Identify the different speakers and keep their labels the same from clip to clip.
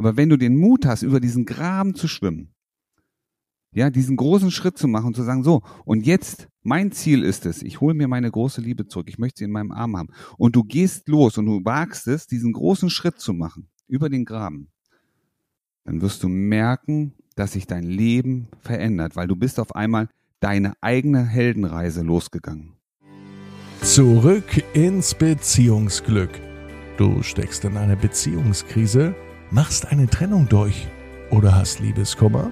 Speaker 1: Aber wenn du den Mut hast, über diesen Graben zu schwimmen, ja, diesen großen Schritt zu machen und zu sagen, so, und jetzt, mein Ziel ist es, ich hole mir meine große Liebe zurück, ich möchte sie in meinem Arm haben. Und du gehst los und du wagst es, diesen großen Schritt zu machen, über den Graben, dann wirst du merken, dass sich dein Leben verändert, weil du bist auf einmal deine eigene Heldenreise losgegangen.
Speaker 2: Zurück ins Beziehungsglück. Du steckst in einer Beziehungskrise, machst eine Trennung durch oder hast Liebeskummer?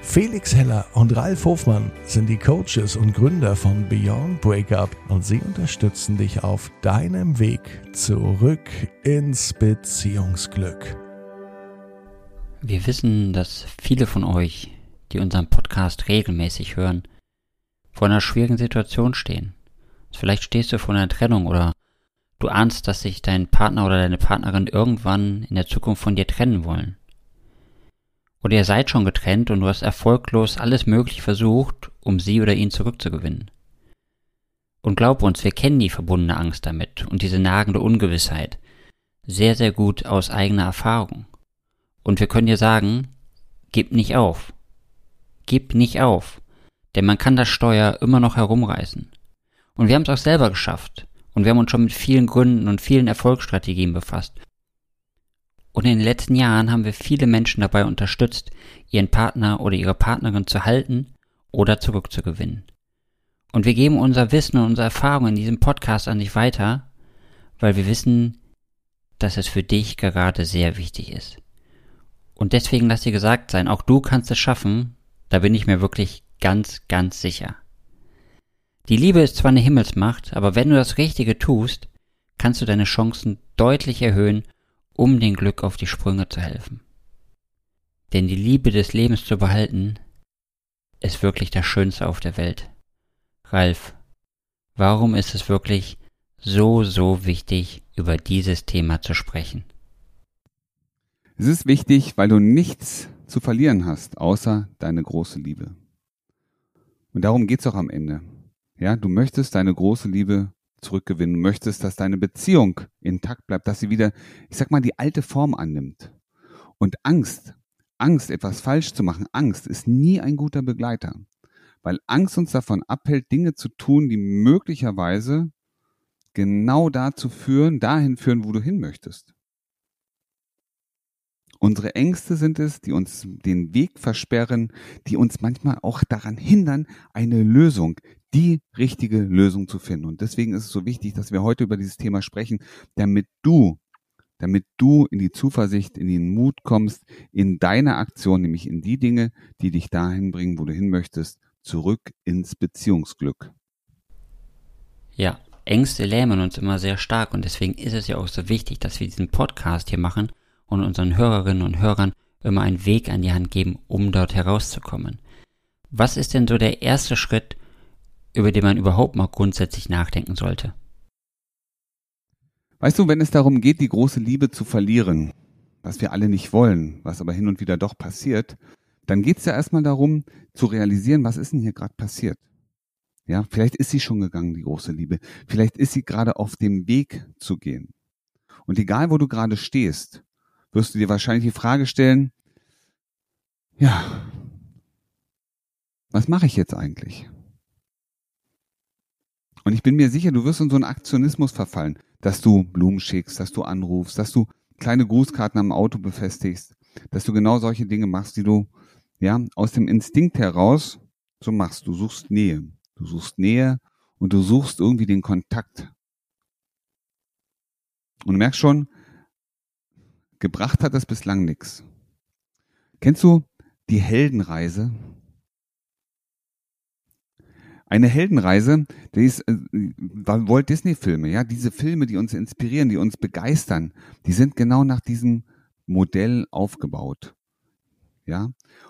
Speaker 2: Felix Heller und Ralf Hofmann sind die Coaches und Gründer von Beyond Breakup und sie unterstützen dich auf deinem Weg zurück ins Beziehungsglück.
Speaker 3: Wir wissen, dass viele von euch, die unseren Podcast regelmäßig hören, vor einer schwierigen Situation stehen. Vielleicht stehst du vor einer Trennung oder du ahnst, dass sich dein Partner oder deine Partnerin irgendwann in der Zukunft von dir trennen wollen. Oder ihr seid schon getrennt und du hast erfolglos alles Mögliche versucht, um sie oder ihn zurückzugewinnen. Und glaub uns, wir kennen die verbundene Angst damit und diese nagende Ungewissheit sehr, sehr gut aus eigener Erfahrung. Und wir können dir sagen, gib nicht auf. Gib nicht auf. Denn man kann das Steuer immer noch herumreißen. Und wir haben es auch selber geschafft. Und wir haben uns schon mit vielen Gründen und vielen Erfolgsstrategien befasst. Und in den letzten Jahren haben wir viele Menschen dabei unterstützt, ihren Partner oder ihre Partnerin zu halten oder zurückzugewinnen. Und wir geben unser Wissen und unsere Erfahrung in diesem Podcast an dich weiter, weil wir wissen, dass es für dich gerade sehr wichtig ist. Und deswegen lass dir gesagt sein, auch du kannst es schaffen, da bin ich mir wirklich ganz, ganz sicher. Die Liebe ist zwar eine Himmelsmacht, aber wenn du das Richtige tust, kannst du deine Chancen deutlich erhöhen, um dem Glück auf die Sprünge zu helfen. Denn die Liebe des Lebens zu behalten, ist wirklich das Schönste auf der Welt. Ralf, warum ist es wirklich so, so wichtig, über dieses Thema zu sprechen?
Speaker 1: Es ist wichtig, weil du nichts zu verlieren hast, außer deine große Liebe. Und darum geht's auch am Ende. Ja, du möchtest deine große Liebe zurückgewinnen, möchtest, dass deine Beziehung intakt bleibt, dass sie wieder, ich sag mal, die alte Form annimmt. Und Angst, Angst, etwas falsch zu machen, Angst ist nie ein guter Begleiter. Weil Angst uns davon abhält, Dinge zu tun, die möglicherweise genau dazu führen, dahin führen, wo du hin möchtest. Unsere Ängste sind es, die uns den Weg versperren, die uns manchmal auch daran hindern, eine Lösung, die richtige Lösung zu finden. Und deswegen ist es so wichtig, dass wir heute über dieses Thema sprechen, damit du, damit du in die Zuversicht, in den Mut kommst, in deine Aktion, nämlich in die Dinge, die dich dahin bringen, wo du hin möchtest, zurück ins Beziehungsglück.
Speaker 3: Ja, Ängste lähmen uns immer sehr stark und deswegen ist es ja auch so wichtig, dass wir diesen Podcast hier machen und unseren Hörerinnen und Hörern immer einen Weg an die Hand geben, um dort herauszukommen. Was ist denn so der erste Schritt, über den man überhaupt mal grundsätzlich nachdenken sollte?
Speaker 1: Weißt du, wenn es darum geht, die große Liebe zu verlieren, was wir alle nicht wollen, was aber hin und wieder doch passiert, dann geht es ja erstmal darum zu realisieren, was ist denn hier gerade passiert. Ja, vielleicht ist sie schon gegangen, die große Liebe. Vielleicht ist sie gerade auf dem Weg zu gehen. Und egal, wo du gerade stehst, wirst du dir wahrscheinlich die Frage stellen, ja, was mache ich jetzt eigentlich? Und ich bin mir sicher, du wirst in so einen Aktionismus verfallen, dass du Blumen schickst, dass du anrufst, dass du kleine Grußkarten am Auto befestigst, dass du genau solche Dinge machst, die du ja aus dem Instinkt heraus so machst. Du suchst Nähe, du suchst Nähe und du suchst irgendwie den Kontakt. Und du merkst schon, Gebracht hat das bislang nichts. Kennst du die Heldenreise? Eine Heldenreise, die ist äh, Walt Disney Filme, ja, diese Filme, die uns inspirieren, die uns begeistern, die sind genau nach diesem Modell aufgebaut. Ja?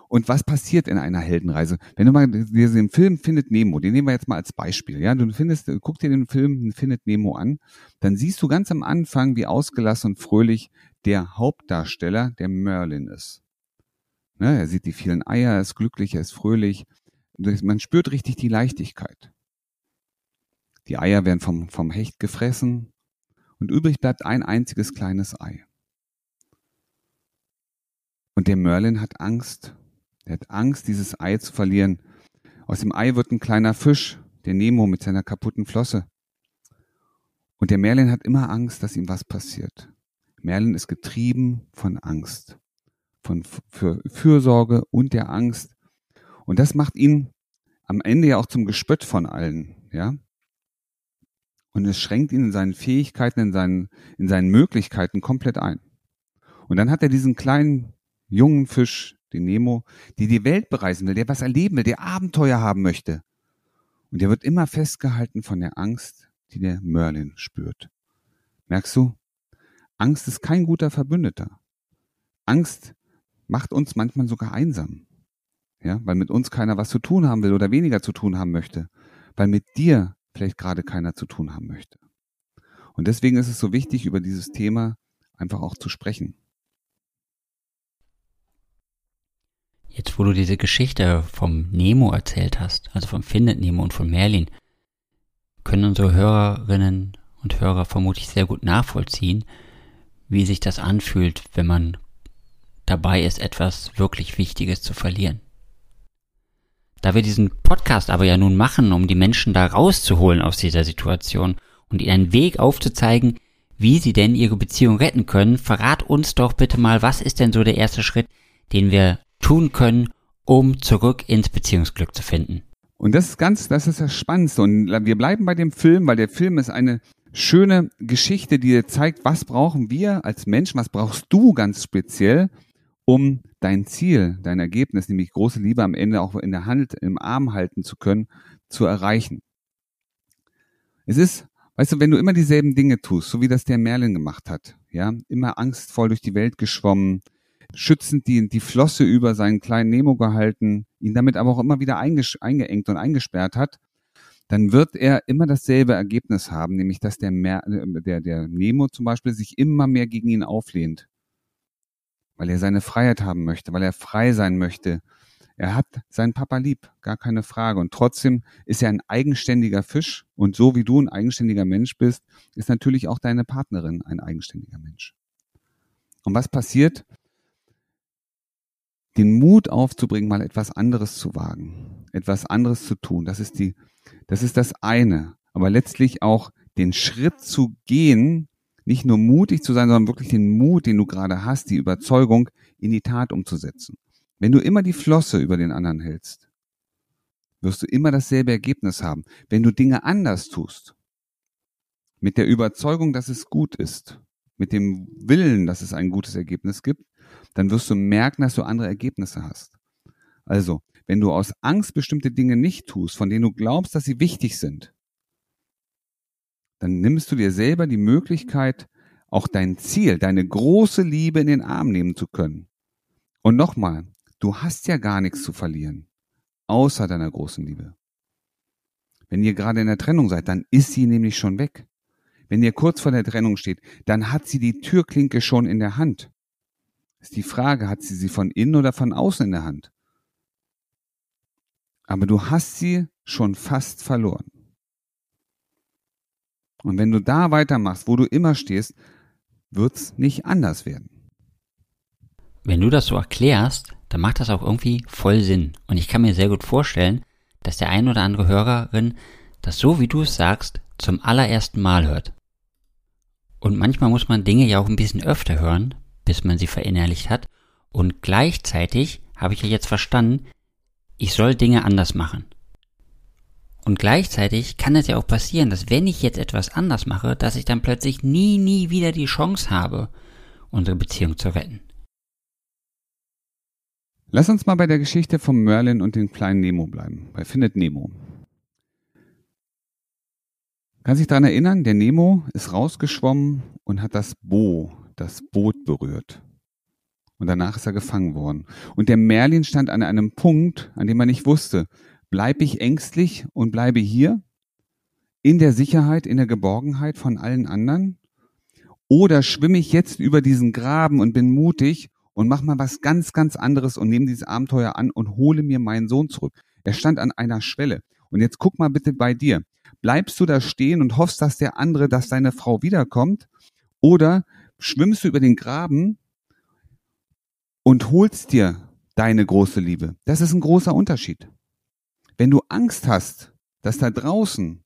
Speaker 1: Und was passiert in einer Heldenreise? Wenn du mal den Film Findet Nemo, den nehmen wir jetzt mal als Beispiel, ja, du findest, guck dir den Film Findet Nemo an, dann siehst du ganz am Anfang, wie ausgelassen und fröhlich der Hauptdarsteller, der Merlin ist. Ne, er sieht die vielen Eier, er ist glücklich, er ist fröhlich. Man spürt richtig die Leichtigkeit. Die Eier werden vom, vom Hecht gefressen und übrig bleibt ein einziges kleines Ei. Und der Merlin hat Angst. Er hat Angst, dieses Ei zu verlieren. Aus dem Ei wird ein kleiner Fisch, der Nemo mit seiner kaputten Flosse. Und der Merlin hat immer Angst, dass ihm was passiert. Merlin ist getrieben von Angst, von für Fürsorge und der Angst. Und das macht ihn am Ende ja auch zum Gespött von allen, ja. Und es schränkt ihn in seinen Fähigkeiten, in seinen, in seinen Möglichkeiten komplett ein. Und dann hat er diesen kleinen jungen Fisch, den Nemo, der die Welt bereisen will, der was erleben will, der Abenteuer haben möchte. Und der wird immer festgehalten von der Angst, die der Merlin spürt. Merkst du? Angst ist kein guter Verbündeter. Angst macht uns manchmal sogar einsam. Ja, weil mit uns keiner was zu tun haben will oder weniger zu tun haben möchte. Weil mit dir vielleicht gerade keiner zu tun haben möchte. Und deswegen ist es so wichtig, über dieses Thema einfach auch zu sprechen.
Speaker 3: Jetzt, wo du diese Geschichte vom Nemo erzählt hast, also vom Findet Nemo und von Merlin, können unsere Hörerinnen und Hörer vermutlich sehr gut nachvollziehen, wie sich das anfühlt, wenn man dabei ist, etwas wirklich Wichtiges zu verlieren. Da wir diesen Podcast aber ja nun machen, um die Menschen da rauszuholen aus dieser Situation und ihnen einen Weg aufzuzeigen, wie sie denn ihre Beziehung retten können, verrat uns doch bitte mal, was ist denn so der erste Schritt, den wir tun können, um zurück ins Beziehungsglück zu finden.
Speaker 1: Und das ist ganz, das ist das Spannendste. Und wir bleiben bei dem Film, weil der Film ist eine schöne Geschichte, die dir zeigt, was brauchen wir als Menschen, was brauchst du ganz speziell, um dein Ziel, dein Ergebnis, nämlich große Liebe am Ende auch in der Hand, im Arm halten zu können, zu erreichen. Es ist, weißt du, wenn du immer dieselben Dinge tust, so wie das der Merlin gemacht hat, ja, immer angstvoll durch die Welt geschwommen, schützend die, die Flosse über seinen kleinen Nemo gehalten, ihn damit aber auch immer wieder eingeengt und eingesperrt hat, dann wird er immer dasselbe Ergebnis haben, nämlich dass der, Mer der, der Nemo zum Beispiel sich immer mehr gegen ihn auflehnt, weil er seine Freiheit haben möchte, weil er frei sein möchte. Er hat seinen Papa lieb, gar keine Frage. Und trotzdem ist er ein eigenständiger Fisch. Und so wie du ein eigenständiger Mensch bist, ist natürlich auch deine Partnerin ein eigenständiger Mensch. Und was passiert, den Mut aufzubringen, mal etwas anderes zu wagen, etwas anderes zu tun. Das ist die, das ist das eine. Aber letztlich auch den Schritt zu gehen, nicht nur mutig zu sein, sondern wirklich den Mut, den du gerade hast, die Überzeugung in die Tat umzusetzen. Wenn du immer die Flosse über den anderen hältst, wirst du immer dasselbe Ergebnis haben. Wenn du Dinge anders tust, mit der Überzeugung, dass es gut ist, mit dem Willen, dass es ein gutes Ergebnis gibt, dann wirst du merken, dass du andere Ergebnisse hast. Also, wenn du aus Angst bestimmte Dinge nicht tust, von denen du glaubst, dass sie wichtig sind, dann nimmst du dir selber die Möglichkeit, auch dein Ziel, deine große Liebe in den Arm nehmen zu können. Und nochmal, du hast ja gar nichts zu verlieren, außer deiner großen Liebe. Wenn ihr gerade in der Trennung seid, dann ist sie nämlich schon weg. Wenn ihr kurz vor der Trennung steht, dann hat sie die Türklinke schon in der Hand. Ist die Frage, hat sie sie von innen oder von außen in der Hand? Aber du hast sie schon fast verloren. Und wenn du da weitermachst, wo du immer stehst, wird's nicht anders werden.
Speaker 3: Wenn du das so erklärst, dann macht das auch irgendwie voll Sinn. Und ich kann mir sehr gut vorstellen, dass der ein oder andere Hörerin das so wie du es sagst zum allerersten Mal hört. Und manchmal muss man Dinge ja auch ein bisschen öfter hören, bis man sie verinnerlicht hat. Und gleichzeitig habe ich ja jetzt verstanden, ich soll Dinge anders machen. Und gleichzeitig kann es ja auch passieren, dass wenn ich jetzt etwas anders mache, dass ich dann plötzlich nie, nie wieder die Chance habe, unsere Beziehung zu retten.
Speaker 1: Lass uns mal bei der Geschichte von Merlin und dem kleinen Nemo bleiben, bei Findet Nemo. Kannst dich daran erinnern, der Nemo ist rausgeschwommen und hat das Bo das Boot berührt. Und danach ist er gefangen worden. Und der Merlin stand an einem Punkt, an dem er nicht wusste, bleibe ich ängstlich und bleibe hier in der Sicherheit, in der Geborgenheit von allen anderen? Oder schwimme ich jetzt über diesen Graben und bin mutig und mach mal was ganz, ganz anderes und nehme dieses Abenteuer an und hole mir meinen Sohn zurück? Er stand an einer Schwelle. Und jetzt guck mal bitte bei dir. Bleibst du da stehen und hoffst, dass der andere, dass deine Frau wiederkommt? Oder schwimmst du über den Graben und holst dir deine große Liebe. Das ist ein großer Unterschied. Wenn du Angst hast, dass da draußen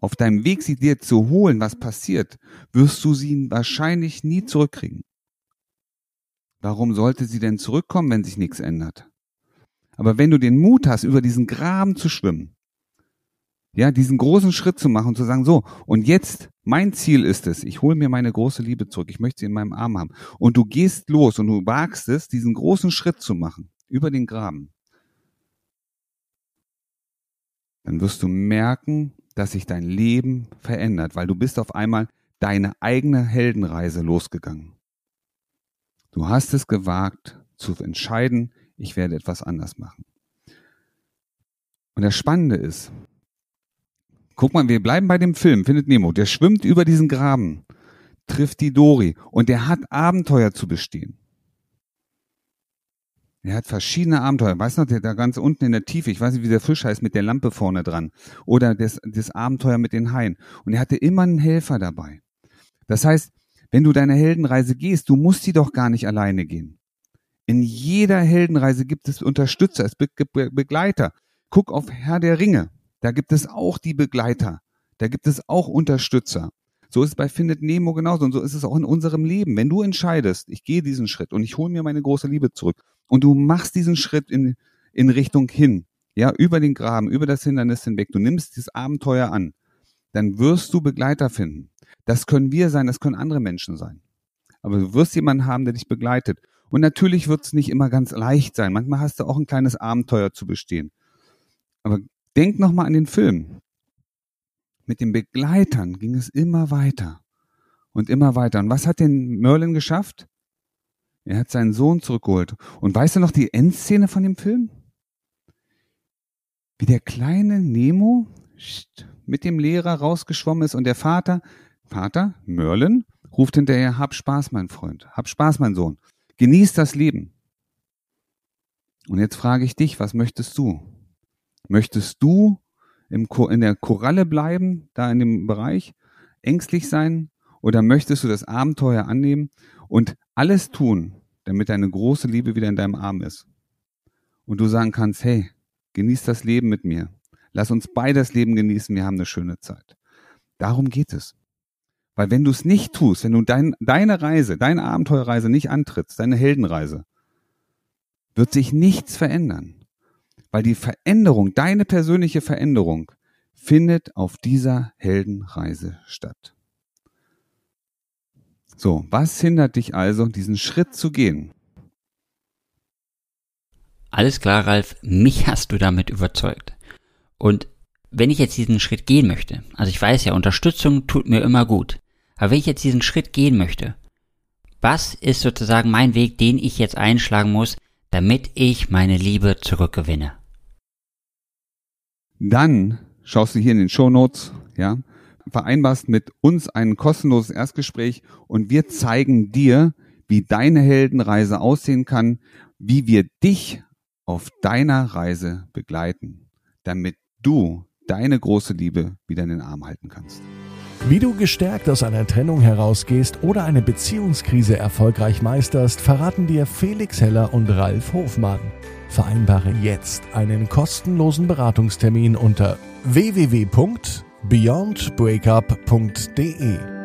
Speaker 1: auf deinem Weg sie dir zu holen, was passiert, wirst du sie wahrscheinlich nie zurückkriegen. Warum sollte sie denn zurückkommen, wenn sich nichts ändert? Aber wenn du den Mut hast, über diesen Graben zu schwimmen, ja, diesen großen Schritt zu machen und zu sagen, so, und jetzt, mein Ziel ist es, ich hole mir meine große Liebe zurück, ich möchte sie in meinem Arm haben. Und du gehst los und du wagst es, diesen großen Schritt zu machen, über den Graben. Dann wirst du merken, dass sich dein Leben verändert, weil du bist auf einmal deine eigene Heldenreise losgegangen. Du hast es gewagt zu entscheiden, ich werde etwas anders machen. Und das Spannende ist, guck mal, wir bleiben bei dem Film, findet Nemo, der schwimmt über diesen Graben, trifft die Dori und der hat Abenteuer zu bestehen. Er hat verschiedene Abenteuer. Weißt du noch, der da ganz unten in der Tiefe, ich weiß nicht, wie der Fisch heißt, mit der Lampe vorne dran. Oder das, das Abenteuer mit den Haien. Und er hatte immer einen Helfer dabei. Das heißt, wenn du deine Heldenreise gehst, du musst sie doch gar nicht alleine gehen. In jeder Heldenreise gibt es Unterstützer, es gibt Begleiter. Guck auf Herr der Ringe. Da gibt es auch die Begleiter. Da gibt es auch Unterstützer. So ist es bei Findet Nemo genauso und so ist es auch in unserem Leben. Wenn du entscheidest, ich gehe diesen Schritt und ich hole mir meine große Liebe zurück und du machst diesen Schritt in, in Richtung hin, ja, über den Graben, über das Hindernis hinweg, du nimmst dieses Abenteuer an, dann wirst du Begleiter finden. Das können wir sein, das können andere Menschen sein. Aber du wirst jemanden haben, der dich begleitet. Und natürlich wird es nicht immer ganz leicht sein. Manchmal hast du auch ein kleines Abenteuer zu bestehen. Aber denk nochmal an den Film. Mit den Begleitern ging es immer weiter und immer weiter. Und was hat denn Merlin geschafft? Er hat seinen Sohn zurückgeholt. Und weißt du noch die Endszene von dem Film? Wie der kleine Nemo mit dem Lehrer rausgeschwommen ist und der Vater Vater, Merlin, ruft hinterher, hab Spaß, mein Freund, hab Spaß, mein Sohn, genieß das Leben. Und jetzt frage ich dich, was möchtest du? Möchtest du im, in der Koralle bleiben, da in dem Bereich, ängstlich sein? Oder möchtest du das Abenteuer annehmen und alles tun, damit deine große Liebe wieder in deinem Arm ist? Und du sagen kannst, hey, genieß das Leben mit mir. Lass uns beide das Leben genießen, wir haben eine schöne Zeit. Darum geht es. Weil wenn du es nicht tust, wenn du dein, deine Reise, deine Abenteuerreise nicht antrittst, deine Heldenreise, wird sich nichts verändern. Weil die Veränderung, deine persönliche Veränderung, findet auf dieser Heldenreise statt. So, was hindert dich also, diesen Schritt zu gehen?
Speaker 3: Alles klar, Ralf, mich hast du damit überzeugt. Und wenn ich jetzt diesen Schritt gehen möchte, also ich weiß ja, Unterstützung tut mir immer gut, aber wenn ich jetzt diesen Schritt gehen möchte, was ist sozusagen mein Weg, den ich jetzt einschlagen muss, damit ich meine Liebe zurückgewinne?
Speaker 1: Dann schaust du hier in den Show Notes, ja, vereinbarst mit uns ein kostenloses Erstgespräch und wir zeigen dir, wie deine Heldenreise aussehen kann, wie wir dich auf deiner Reise begleiten, damit du deine große Liebe wieder in den Arm halten kannst.
Speaker 2: Wie du gestärkt aus einer Trennung herausgehst oder eine Beziehungskrise erfolgreich meisterst, verraten dir Felix Heller und Ralf Hofmann. Vereinbare jetzt einen kostenlosen Beratungstermin unter www.beyondbreakup.de.